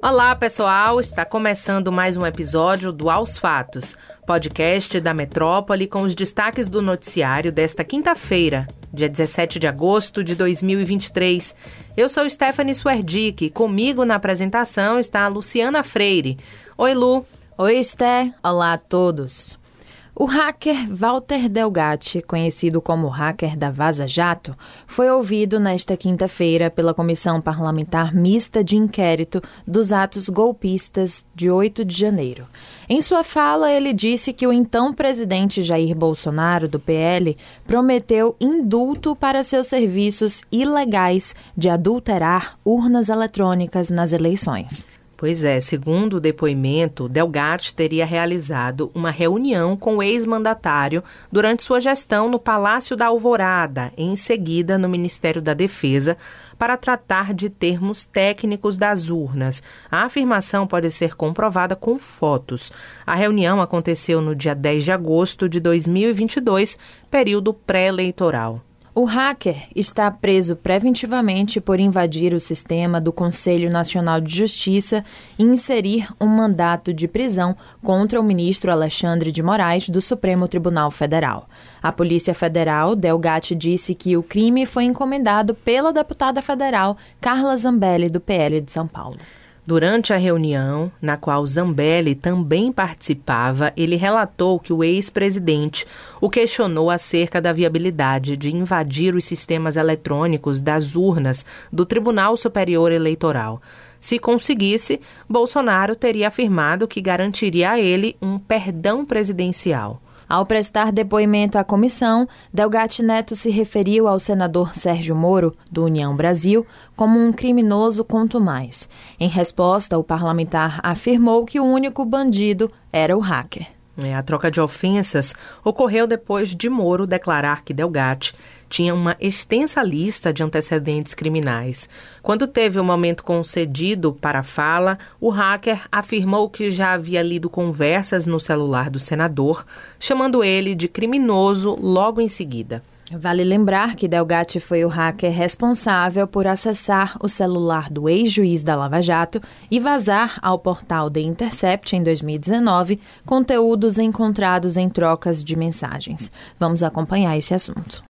Olá, pessoal! Está começando mais um episódio do Aos Fatos, podcast da Metrópole com os destaques do noticiário desta quinta-feira, dia 17 de agosto de 2023. Eu sou Stephanie Swerdick e comigo na apresentação está a Luciana Freire. Oi, Lu! Oi, Esté! Olá a todos! O hacker Walter Delgatti, conhecido como hacker da Vaza Jato, foi ouvido nesta quinta-feira pela Comissão Parlamentar Mista de Inquérito dos Atos Golpistas de 8 de janeiro. Em sua fala, ele disse que o então presidente Jair Bolsonaro, do PL, prometeu indulto para seus serviços ilegais de adulterar urnas eletrônicas nas eleições. Pois é, segundo o depoimento, Delgatti teria realizado uma reunião com o ex-mandatário durante sua gestão no Palácio da Alvorada e em seguida no Ministério da Defesa para tratar de termos técnicos das urnas. A afirmação pode ser comprovada com fotos. A reunião aconteceu no dia 10 de agosto de 2022, período pré-eleitoral. O hacker está preso preventivamente por invadir o sistema do Conselho Nacional de Justiça e inserir um mandato de prisão contra o ministro Alexandre de Moraes do Supremo Tribunal Federal. A Polícia Federal, Delgatti, disse que o crime foi encomendado pela deputada federal Carla Zambelli, do PL de São Paulo. Durante a reunião, na qual Zambelli também participava, ele relatou que o ex-presidente o questionou acerca da viabilidade de invadir os sistemas eletrônicos das urnas do Tribunal Superior Eleitoral. Se conseguisse, Bolsonaro teria afirmado que garantiria a ele um perdão presidencial. Ao prestar depoimento à comissão, Delgatti Neto se referiu ao senador Sérgio Moro, do União Brasil, como um criminoso mais. Em resposta, o parlamentar afirmou que o único bandido era o hacker. É, a troca de ofensas ocorreu depois de Moro declarar que Delgatti tinha uma extensa lista de antecedentes criminais. Quando teve o momento concedido para a fala, o hacker afirmou que já havia lido conversas no celular do senador, chamando ele de criminoso logo em seguida. Vale lembrar que Delgatti foi o hacker responsável por acessar o celular do ex-juiz da Lava Jato e vazar ao portal The Intercept em 2019 conteúdos encontrados em trocas de mensagens. Vamos acompanhar esse assunto.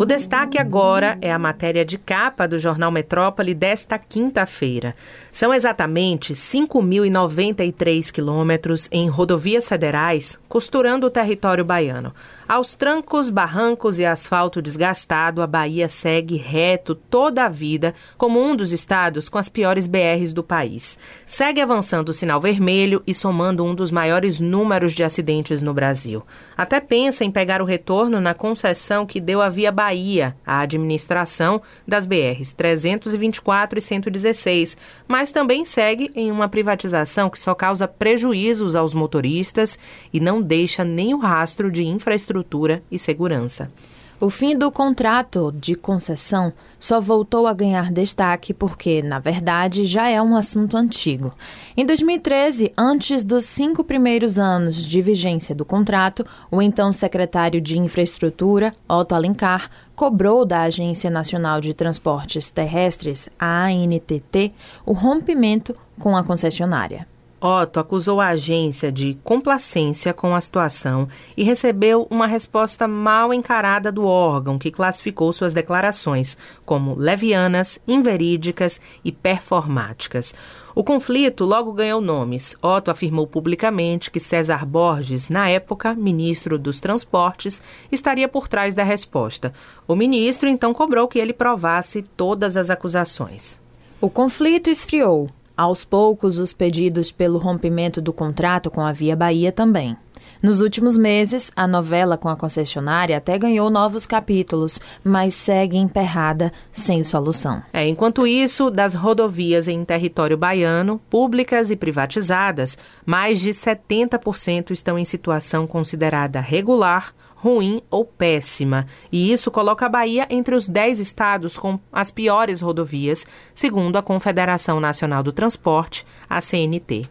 O destaque agora é a matéria de capa do jornal Metrópole desta quinta-feira. São exatamente 5.093 quilômetros em rodovias federais costurando o território baiano. Aos trancos, barrancos e asfalto desgastado, a Bahia segue reto toda a vida como um dos estados com as piores BRs do país. Segue avançando o sinal vermelho e somando um dos maiores números de acidentes no Brasil. Até pensa em pegar o retorno na concessão que deu a Via Bahia, a administração das BRs 324 e 116, mas também segue em uma privatização que só causa prejuízos aos motoristas e não deixa nem o rastro de infraestrutura infraestrutura e segurança. O fim do contrato de concessão só voltou a ganhar destaque porque, na verdade, já é um assunto antigo. Em 2013, antes dos cinco primeiros anos de vigência do contrato, o então secretário de Infraestrutura, Otto Alencar, cobrou da Agência Nacional de Transportes Terrestres, a ANTT, o rompimento com a concessionária. Otto acusou a agência de complacência com a situação e recebeu uma resposta mal encarada do órgão, que classificou suas declarações como levianas, inverídicas e performáticas. O conflito logo ganhou nomes. Otto afirmou publicamente que César Borges, na época ministro dos Transportes, estaria por trás da resposta. O ministro então cobrou que ele provasse todas as acusações. O conflito esfriou aos poucos, os pedidos pelo rompimento do contrato com a Via Bahia também. Nos últimos meses, a novela com a concessionária até ganhou novos capítulos, mas segue emperrada, sem solução. É, enquanto isso, das rodovias em território baiano, públicas e privatizadas, mais de 70% estão em situação considerada regular ruim ou péssima, e isso coloca a Bahia entre os 10 estados com as piores rodovias, segundo a Confederação Nacional do Transporte, a CNT.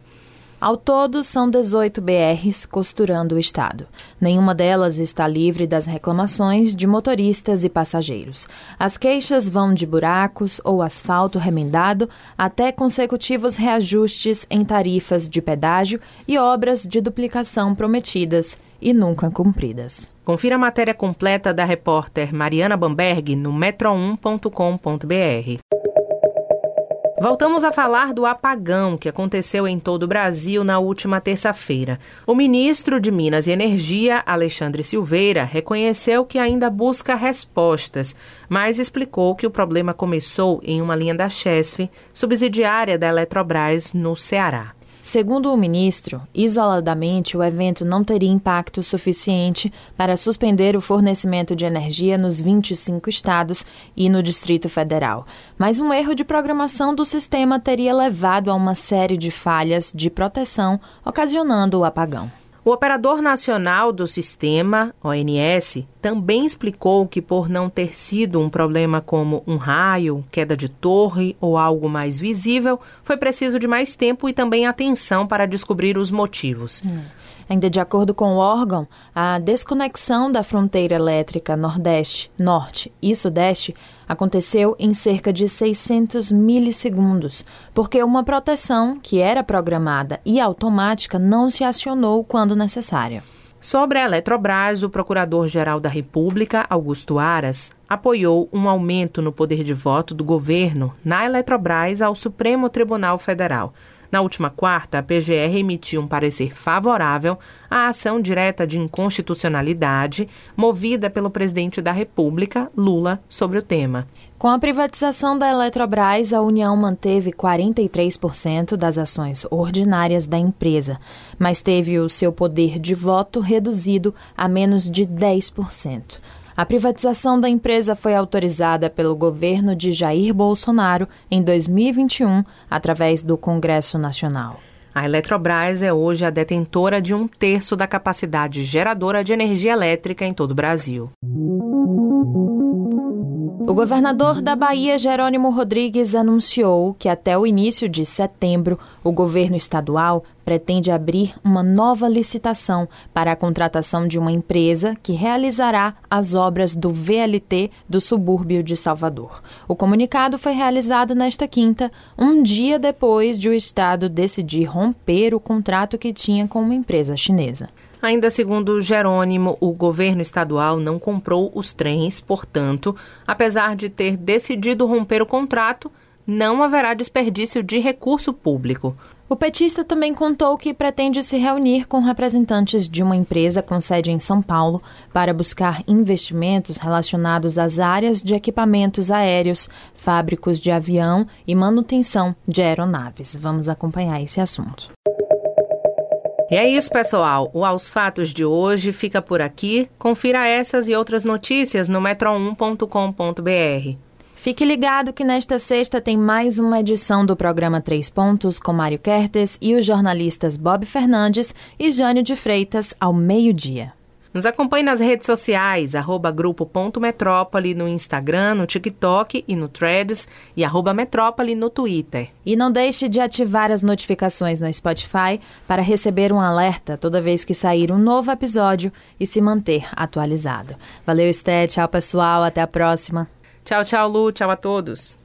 Ao todo, são 18 BRs costurando o estado. Nenhuma delas está livre das reclamações de motoristas e passageiros. As queixas vão de buracos ou asfalto remendado até consecutivos reajustes em tarifas de pedágio e obras de duplicação prometidas e nunca cumpridas. Confira a matéria completa da repórter Mariana Bamberg no metro1.com.br. Voltamos a falar do apagão que aconteceu em todo o Brasil na última terça-feira. O ministro de Minas e Energia, Alexandre Silveira, reconheceu que ainda busca respostas, mas explicou que o problema começou em uma linha da Chesf, subsidiária da Eletrobras, no Ceará. Segundo o ministro, isoladamente o evento não teria impacto suficiente para suspender o fornecimento de energia nos 25 estados e no Distrito Federal. Mas um erro de programação do sistema teria levado a uma série de falhas de proteção, ocasionando o apagão. O operador nacional do sistema, ONS, também explicou que, por não ter sido um problema como um raio, queda de torre ou algo mais visível, foi preciso de mais tempo e também atenção para descobrir os motivos. Hum. Ainda de acordo com o órgão, a desconexão da fronteira elétrica Nordeste, Norte e Sudeste aconteceu em cerca de 600 milissegundos, porque uma proteção que era programada e automática não se acionou quando necessária. Sobre a Eletrobras, o Procurador-Geral da República, Augusto Aras, apoiou um aumento no poder de voto do governo na Eletrobras ao Supremo Tribunal Federal. Na última quarta, a PGR emitiu um parecer favorável à ação direta de inconstitucionalidade movida pelo presidente da República, Lula, sobre o tema. Com a privatização da Eletrobras, a União manteve 43% das ações ordinárias da empresa, mas teve o seu poder de voto reduzido a menos de 10%. A privatização da empresa foi autorizada pelo governo de Jair Bolsonaro em 2021, através do Congresso Nacional. A Eletrobras é hoje a detentora de um terço da capacidade geradora de energia elétrica em todo o Brasil. O governador da Bahia, Jerônimo Rodrigues, anunciou que até o início de setembro, o governo estadual pretende abrir uma nova licitação para a contratação de uma empresa que realizará as obras do VLT do subúrbio de Salvador. O comunicado foi realizado nesta quinta, um dia depois de o estado decidir romper o contrato que tinha com uma empresa chinesa. Ainda segundo Jerônimo, o governo estadual não comprou os trens, portanto, apesar de ter decidido romper o contrato, não haverá desperdício de recurso público. O petista também contou que pretende se reunir com representantes de uma empresa com sede em São Paulo para buscar investimentos relacionados às áreas de equipamentos aéreos, fábricos de avião e manutenção de aeronaves. Vamos acompanhar esse assunto. E é isso, pessoal. O Aos Fatos de hoje fica por aqui. Confira essas e outras notícias no metro1.com.br. Fique ligado que nesta sexta tem mais uma edição do programa Três Pontos com Mário Kertes e os jornalistas Bob Fernandes e Jânio de Freitas ao meio-dia. Nos acompanhe nas redes sociais, arroba grupo.metrópole no Instagram, no TikTok e no Threads e arroba metrópole no Twitter. E não deixe de ativar as notificações no Spotify para receber um alerta toda vez que sair um novo episódio e se manter atualizado. Valeu, Esté. Tchau, pessoal. Até a próxima. Tchau, tchau, Lu. Tchau a todos.